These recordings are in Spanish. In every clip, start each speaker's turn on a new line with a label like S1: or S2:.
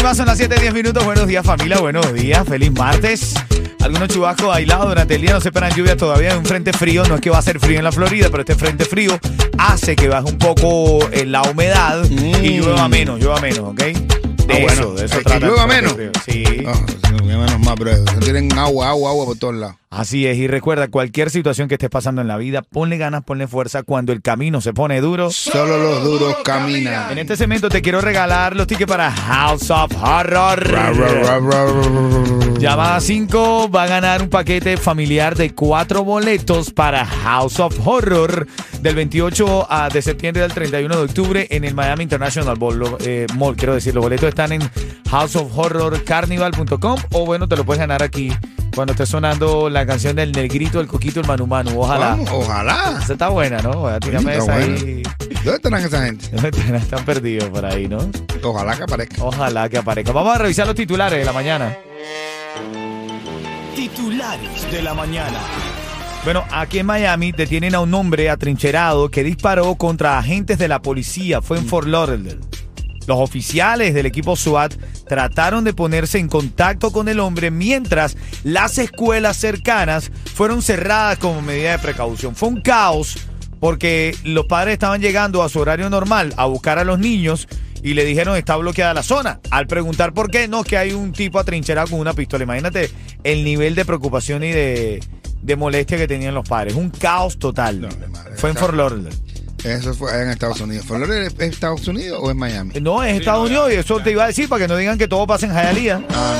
S1: y
S2: más son las 7, 10 minutos. Buenos días, familia. Buenos días. Feliz martes. Algunos chubascos aislados durante el día. No se esperan lluvia todavía. Hay un frente frío. No es que va a ser frío en la Florida, pero este frente frío hace que baje un poco eh, la humedad y llueva menos. Llueva menos, ¿ok? De
S3: Ah, bueno.
S2: eso, de eso
S3: ¿Que
S2: trata
S3: llueva menos?
S2: Sí.
S3: Ah, menos más, bro. Tienen agua, agua, agua por todos lados.
S2: Así es. Y recuerda, cualquier situación que estés pasando en la vida, ponle ganas, ponle fuerza. Cuando el camino se pone duro.
S3: Solo los duros caminan.
S2: En este segmento te quiero regalar los tickets para House of Horror. Llamada 5 va a ganar un paquete familiar de cuatro boletos para House of Horror del 28 a- de septiembre al 31 de octubre en el Miami International Ball, eh, Mall. Quiero decir, los boletos están en houseofhorrorcarnival.com o bueno, te lo puedes ganar aquí cuando esté sonando la canción del Negrito, el Coquito, el Manu Manu. Ojalá.
S3: Vamos, ojalá.
S2: Esa está buena, ¿no? Voy a tirarme
S3: Está
S2: esa
S3: buena.
S2: ahí.
S3: ¿Dónde estarán esa gente?
S2: Están perdidos por ahí, ¿no?
S3: Ojalá que aparezca.
S2: Ojalá que aparezca. Vamos a revisar los titulares de la mañana.
S4: Titulares de la mañana.
S2: Bueno, aquí en Miami detienen a un hombre atrincherado que disparó contra agentes de la policía. Fue en Fort Lauderdale. Los oficiales del equipo SWAT trataron de ponerse en contacto con el hombre mientras las escuelas cercanas fueron cerradas como medida de precaución. Fue un caos porque los padres estaban llegando a su horario normal a buscar a los niños y le dijeron está bloqueada la zona. Al preguntar por qué, no, que hay un tipo atrincherado con una pistola. Imagínate el nivel de preocupación y de, de molestia que tenían los padres. Un caos total.
S3: No, mi madre.
S2: Fue en Fort Lauderdale.
S3: Eso fue en Estados Unidos. ¿Fue ¿Es Estados Unidos o es Miami?
S2: No, es Estados Unidos y eso te iba a decir para que no digan que todo pasa en Hialeah.
S3: Ah,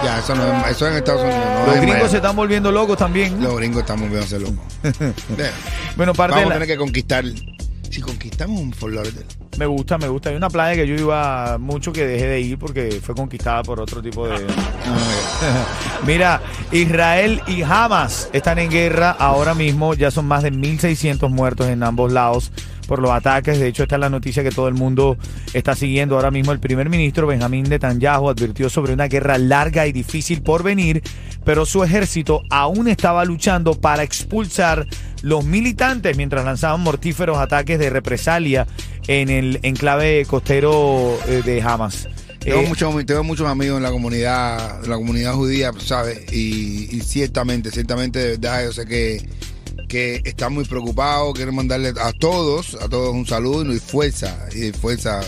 S3: no, ya, eso, no es, eso es en Estados Unidos. No
S2: Los
S3: es
S2: gringos se están volviendo locos también.
S3: Los gringos estamos viéndose locos.
S2: Bueno, parte
S3: Vamos
S2: de
S3: a
S2: la-
S3: tener que conquistar. Si conquistamos un Lauderdale.
S2: Me gusta, me gusta. Hay una playa que yo iba mucho que dejé de ir porque fue conquistada por otro tipo de... Mira, Israel y Hamas están en guerra ahora mismo. Ya son más de 1.600 muertos en ambos lados por los ataques. De hecho, esta es la noticia que todo el mundo está siguiendo ahora mismo. El primer ministro Benjamín Netanyahu advirtió sobre una guerra larga y difícil por venir, pero su ejército aún estaba luchando para expulsar los militantes mientras lanzaban mortíferos ataques de represalia en el enclave costero eh, de Hamas.
S3: Tengo,
S2: Eh,
S3: muchos, tengo muchos amigos en la comunidad, en la comunidad judía, ¿sabes? Y, y ciertamente, ciertamente, de verdad, yo sé que, que están muy preocupados. Quiero mandarle a todos, a todos un saludo y fuerza, y fuerza.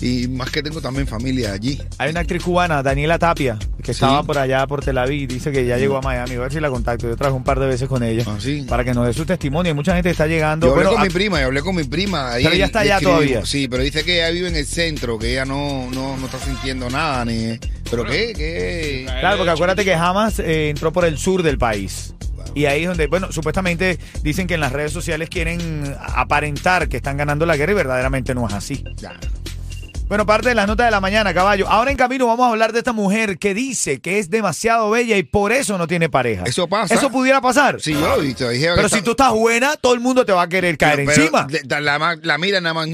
S3: Y más que tengo también familia allí.
S2: Hay una actriz cubana, Daniela Tapia, que
S3: Sí.
S2: estaba por allá por Tel Aviv, dice que ya llegó a Miami. A ver si la contacto. Yo traje un par de veces con ella
S3: Ah, sí.
S2: para que nos dé su testimonio. Hay mucha gente está llegando.
S3: Yo hablé
S2: Bueno,
S3: con
S2: a-
S3: mi prima, yo hablé con mi prima. ahí
S2: Pero ella está allá
S3: escribimos.
S2: todavía.
S3: Sí, pero dice que ella vive en el centro, que ella no, no, no está sintiendo nada. ni ¿Pero qué? ¿Qué?
S2: Claro, porque acuérdate que Hamas eh, entró por el sur del país. Y ahí es donde, bueno, supuestamente dicen que en las redes sociales quieren aparentar que están ganando la guerra y verdaderamente no es así.
S3: Ya.
S2: Bueno, parte de las notas de la mañana, caballo. Ahora en camino vamos a hablar de esta mujer que dice que es demasiado bella y por eso no tiene pareja.
S3: Eso pasa.
S2: ¿Eso pudiera pasar?
S3: Sí, yo lo he visto. Dije que
S2: Pero
S3: está-
S2: si tú estás buena, todo el mundo te va a querer caer
S3: pero
S2: encima.
S3: de- La, ma- la mira nada más,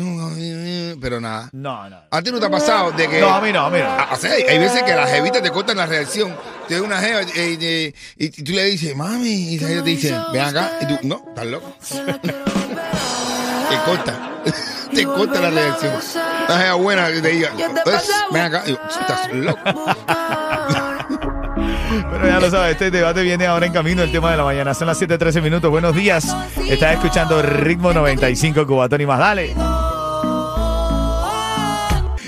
S3: pero nada.
S2: No, no.
S3: ¿A ti no te ha pasado de que...
S2: No, a mí no, a mí no.
S3: Ah, O sea, hay hay veces que las jevitas te cortan la reacción. Te ve una jeva eh, eh, y, tú le dices, mami, y esa jeva te dice, ven acá. Y tú, no, estás loco. te corta. te corta la reacción. Jeva buena que te diga, "Pues, ven acá. Estás loco.
S2: Pero ya lo sabes, este debate viene ahora en camino, el tema de la mañana. Son las 7:13 minutos. Buenos días. Estás escuchando Ritmo 95 Cubatón y más. Dale.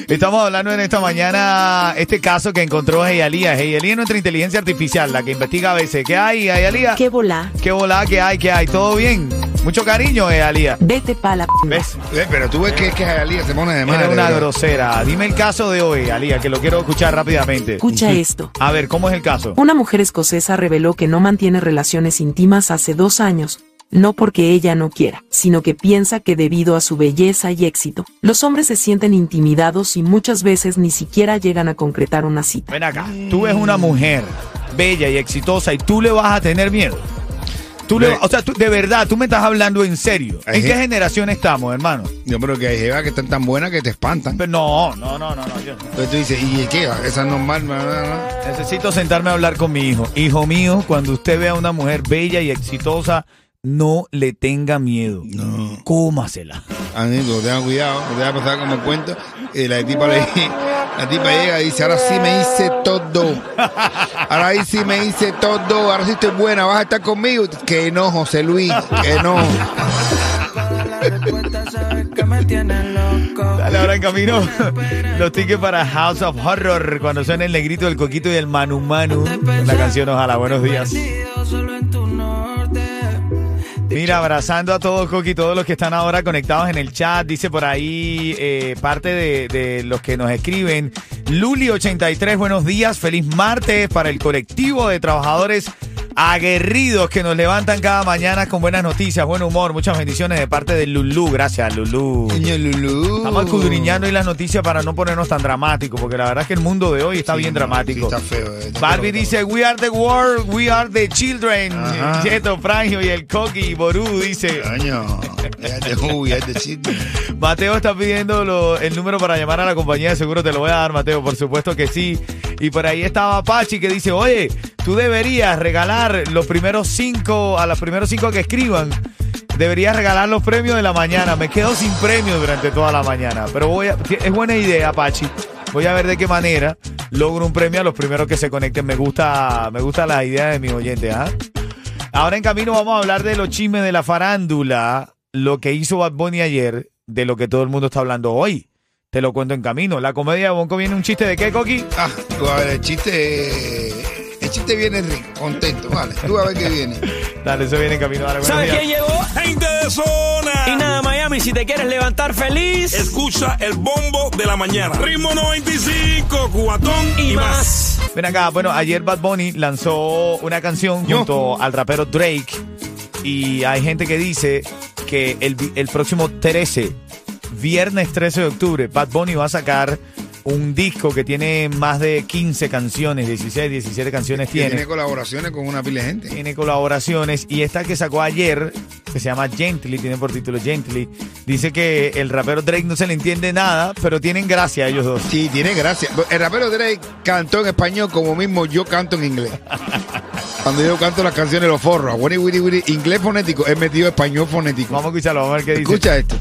S2: Estamos hablando en esta mañana este caso que encontró Eyalía. Eyalía es nuestra inteligencia artificial, la que investiga a veces. ¿Qué hay, Eyalía?
S5: ¿Qué volá?
S2: ¿Qué volá? ¿Qué hay? ¿Qué hay? ¿Todo bien? Mucho cariño, Eyalía.
S5: Vete pa' la p.
S2: ¿Ves?
S3: Eh, pero tú ves que es que Jalía se pone de madre.
S2: Eres una
S3: ¿verdad?
S2: grosera. Dime el caso de hoy, Alía, que lo quiero escuchar rápidamente.
S5: Escucha esto.
S2: A ver, ¿cómo es el caso?
S5: Una mujer escocesa reveló que no mantiene relaciones íntimas hace dos años, no porque ella no quiera, sino que piensa que debido a su belleza y éxito, los hombres se sienten intimidados y muchas veces ni siquiera llegan a concretar una cita.
S2: Ven acá. Tú ves una mujer bella y exitosa y tú le vas a tener miedo. Tú le, o sea, tú- de verdad, tú me estás hablando en serio. ¿En qué generación estamos, hermano?
S3: Yo creo que hay jevas que están tan buenas que te espantan.
S2: Pero no, no, no, no, no. yo no.
S3: Entonces tú dices, ¿y qué? Esa es normal. no, no, no.
S2: Necesito sentarme a hablar con mi hijo. Hijo mío, cuando usted vea a una mujer bella y exitosa, no le tenga miedo.
S3: No.
S2: Cómasela.
S3: Amigo, tengan cuidado, no te va a pasar como el cuento. Y la tipa, le, la tipa llega y dice, ahora sí me hice todo. Ahora sí me hice todo. Ahora sí estoy buena, vas a estar conmigo. Que no, José Luis, que no.
S2: Dale, ahora en camino los tickets para House of Horror cuando suena el negrito, el coquito y el manu manu. La canción Ojalá, buenos días. Mira, abrazando a todos, Coqui, todos los que están ahora conectados en el chat. Dice por ahí eh, parte de, de los que nos escriben. Luli83, buenos días. Feliz martes para el colectivo de trabajadores aguerridos que nos levantan cada mañana con buenas noticias, buen humor. Muchas bendiciones de parte de Lulú. Gracias, Lulú.
S3: Niño Lulú.
S2: Estamos escudriñando hoy las noticias para no ponernos tan dramáticos, porque la verdad es que el mundo de hoy está
S3: Sí,
S2: bien
S3: no,
S2: dramático.
S3: sí, está feo. eh,
S2: Barbie dice, we are the world, we are the children.
S3: Ajá.
S2: Cheto, Frangio y el Coqui y Ború dice.
S3: Coño, ya te who, ya te chiste.
S2: Mateo está pidiendo lo- el número para llamar a la compañía seguro. Te lo voy a dar, Mateo, por supuesto que sí. Y por ahí estaba Pachi que dice, oye, tú deberías regalar los primeros cinco, a los primeros cinco que escriban. Deberías regalar los premios de la mañana. Me quedo sin premios durante toda la mañana. Pero voy a, es buena idea, Pachi. Voy a ver de qué manera logro un premio a los primeros que se conecten. Me gusta, me gusta la idea de mis oyentes, ¿ah? Ahora en camino vamos a hablar de los chismes de la farándula, lo que hizo Bad Bunny ayer, de lo que todo el mundo está hablando hoy. Te lo cuento en camino. La comedia de Bonco viene un chiste de qué, Coqui?
S3: Ah, el chiste. El chiste viene rico, contento, vale. Tú a ver qué viene.
S2: Dale, eso viene en camino. Dale,
S6: ¿Sabes
S2: días.
S6: quién llegó?
S7: Gente de zona.
S6: Y nada, Miami, si te quieres levantar feliz
S7: Escucha el bombo de la mañana. Ritmo 95, cuatón
S6: y más.
S2: Ven acá, bueno, ayer Bad Bunny lanzó una canción
S3: Yo.
S2: junto al rapero Drake y hay gente que dice que el, el próximo 13, viernes 13 de octubre, Bad Bunny va a sacar un disco que tiene más de 15 canciones, 16, 17 canciones
S3: Tiene
S2: tiene.
S3: colaboraciones con una pila de gente.
S2: Tiene colaboraciones y esta que sacó ayer, que se llama Gently, tiene por título Gently, dice que el rapero Drake no se le entiende nada, pero tienen gracia ellos dos.
S3: Sí, tiene gracia. El rapero Drake cantó en español como mismo yo canto en inglés. Cuando yo canto las canciones los wiri, inglés fonético, he metido español fonético.
S2: Vamos a escucharlo, vamos a ver qué dice.
S3: Escucha esto.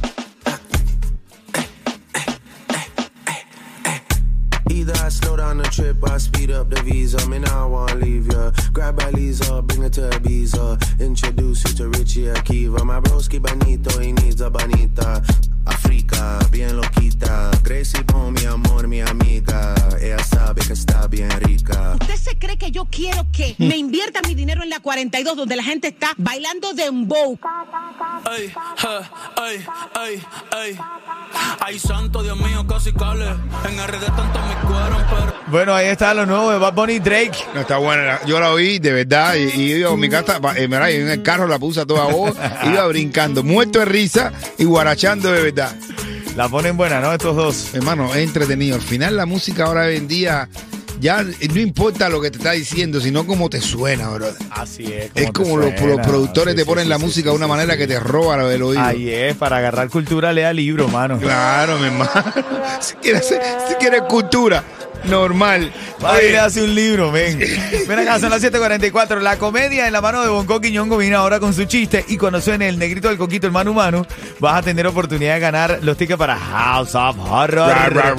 S8: Down the trip, I speed up the visa. Me now I wanna leave ya. Grab by Lisa, bring her to Ibiza. Introduce you to Richie Akiva. My broski bonito, he needs a bonita. Africa, bien loquita. Gracie Bone, mi amor, mi amiga. Ella sabe que está bien rica.
S9: ¿Usted se cree que yo quiero que me invierta mi dinero en la 42 donde la gente está bailando dembow?
S6: Ay, ay, ay, ay. Ay, santo Dios mío, casi cale. En RD tanto me cueron, pero.
S2: Bueno, ahí está lo nuevo de Bad Bunny Drake.
S3: No está buena. Yo la oí de verdad y, y iba a mi casa, eh, mira, y en el carro la puse a toda voz, iba brincando, muerto de risa y guarachando de verdad.
S2: La ponen buena, ¿no? Estos dos.
S3: Hermano, es entretenido. Al final la música ahora hoy en día ya no importa lo que te está diciendo, sino cómo te suena, brother.
S2: Así es.
S3: Es como los, los productores te ponen la música de una manera que te roba el oído.
S2: Ahí es, para agarrar cultura, lea libro, mano.
S3: Claro, mi hermano. Si quieres, si quieres cultura, normal. Oye,
S2: le hace un libro, ven. Ven acá, son las 7.44. La comedia en la mano de Bonco Quiñongo viene ahora con su chiste. Y cuando suene el negrito del coquito, el mano humano, vas a tener oportunidad de ganar los tickets para House of Horror.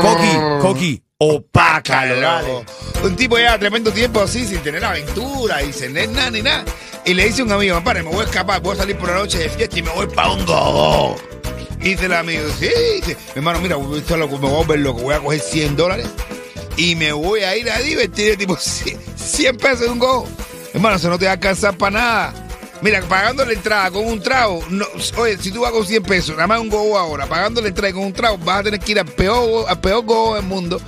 S2: Coqui, Coqui, opácalo,
S3: Pácalo.
S2: dale.
S3: Un tipo ya tremendo tiempo así, sin tener aventura y sin tener nada ni nada. Y le dice a un amigo, padre, me voy a escapar, voy a salir por la noche de fiesta y me voy para un gogo. Y dice el amigo, sí, hermano, mira, esto es loco, me voy a volver loco, voy a coger 100 dólares y me voy a ir a divertir, tipo 100 100 pesos de un go. Hermano, eso no te va a alcanzar para nada. Mira, pagando la entrada con un trago, oye, si tú vas con 100 pesos, nada más un go ahora, pagando la entrada con un trago, vas a tener que ir al peor, al peor go del mundo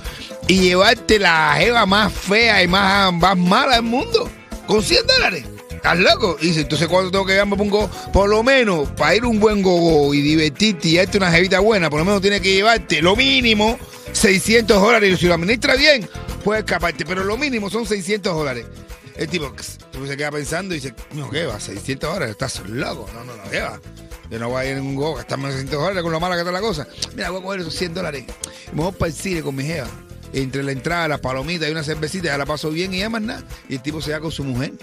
S3: y llevarte la jeva más fea y más, más mala del mundo con 100 dólares. ¿Estás loco? Y dice, entonces ¿cuánto tengo que llevarme por un go? Por lo menos, para ir un buen gogo y divertirte y darte una jevita buena, por lo menos tienes que llevarte lo mínimo 600 dólares. Y si lo administra bien, puedes escaparte, pero lo mínimo son 600 dólares. El tipo se queda pensando y dice, no, ¿qué va? 600 dólares, estás loco. No, no, no, ¿qué va? Yo no voy a ir en un go, gastarme 600 dólares con lo mala que está la cosa. Mira, voy a coger esos 100 dólares. Me voy para el cine con mi jeva. Entre la entrada, la palomita y una cervecita, ya la paso bien y ya más nada. Y el tipo se va con su mujer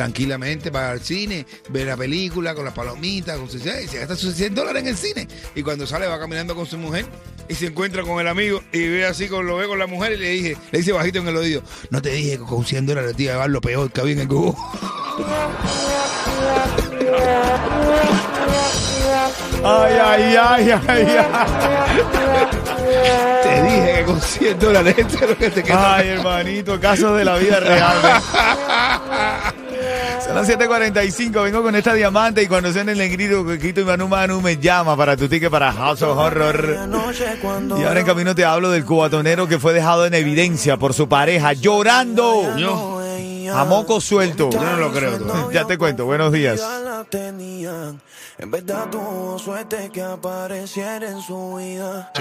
S3: tranquilamente para el cine, ver la película con las palomitas, con su, y se gasta sus 100 dólares en el cine. Y cuando sale va caminando con su mujer y se encuentra con el amigo y ve así con lo ve con la mujer y le dije, le dice bajito en el oído, no te dije que con 100 dólares te iba a llevar lo peor que había en el Google.
S2: Ay, ay, ay, ay, ay.
S3: Te dije que con 100 dólares esto es lo que te queda.
S2: Ay, hermanito, casos de la vida real. Son las 7.45, vengo con esta diamante y cuando suene el negrito, Quito y Manu Manu me llama para tu ticket para House of Horror. Y ahora en camino te hablo del cubatonero que fue dejado en evidencia por su pareja llorando.
S3: Yo,
S2: A moco suelto.
S3: yo no lo creo.
S2: Ya te cuento, buenos días.
S8: la tenían. En verdad tuvo suerte que apareciera en su vida.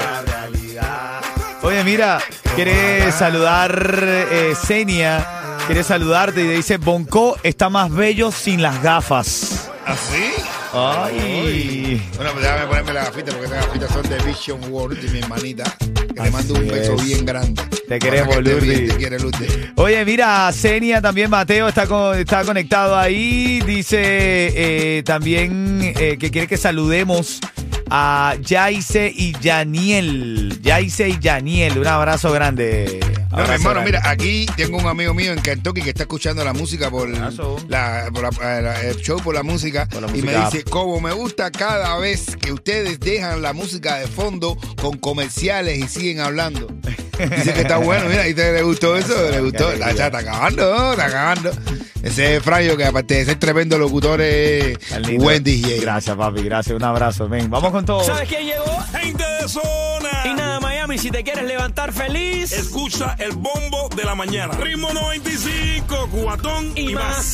S2: Oye, mira, quiere saludar eh, Senia, quiere saludarte y te dice, Bonco está más bello sin las gafas.
S3: ¿Así?
S2: Ay.
S3: Bueno, pues déjame ponerme las gafitas porque estas gafitas son de Vision World de mi hermanita. Que te
S2: Así
S3: mando un beso
S2: es.
S3: bien grande.
S2: Te queremos,
S3: que estés bien,
S2: Lourdes.
S3: Te quiere, Lourdes.
S2: Oye, mira, Senia también, Mateo está, con- está conectado ahí. Dice eh, también eh, que quiere que saludemos a Yaice y Yaniel. Yaice y Yaniel, un abrazo grande.
S3: No, hermano, mira, aquí tengo un amigo mío en Kentucky que está escuchando la música por,
S2: Abrazo.
S3: la, por la- eh, la- el show por la música
S2: Por
S3: y me dice, como me gusta cada vez que ustedes dejan la música de fondo con comerciales y siguen hablando. Dice que está bueno, mira, ¿y te le gustó eso? Le gustó.
S2: alegría.
S3: está acabando, está acabando. Ese es Frayo, que aparte de ser tremendo locutor, es buen DJ.
S2: Gracias, papi, gracias. Un abrazo, ven. Vamos con todo.
S7: ¿Sabes quién llegó? Gente de zona.
S10: Y nada, Miami, si te quieres levantar feliz
S7: Escucha el bombo de la mañana. Ritmo 95, cuatón y,
S10: y
S7: más.
S10: más.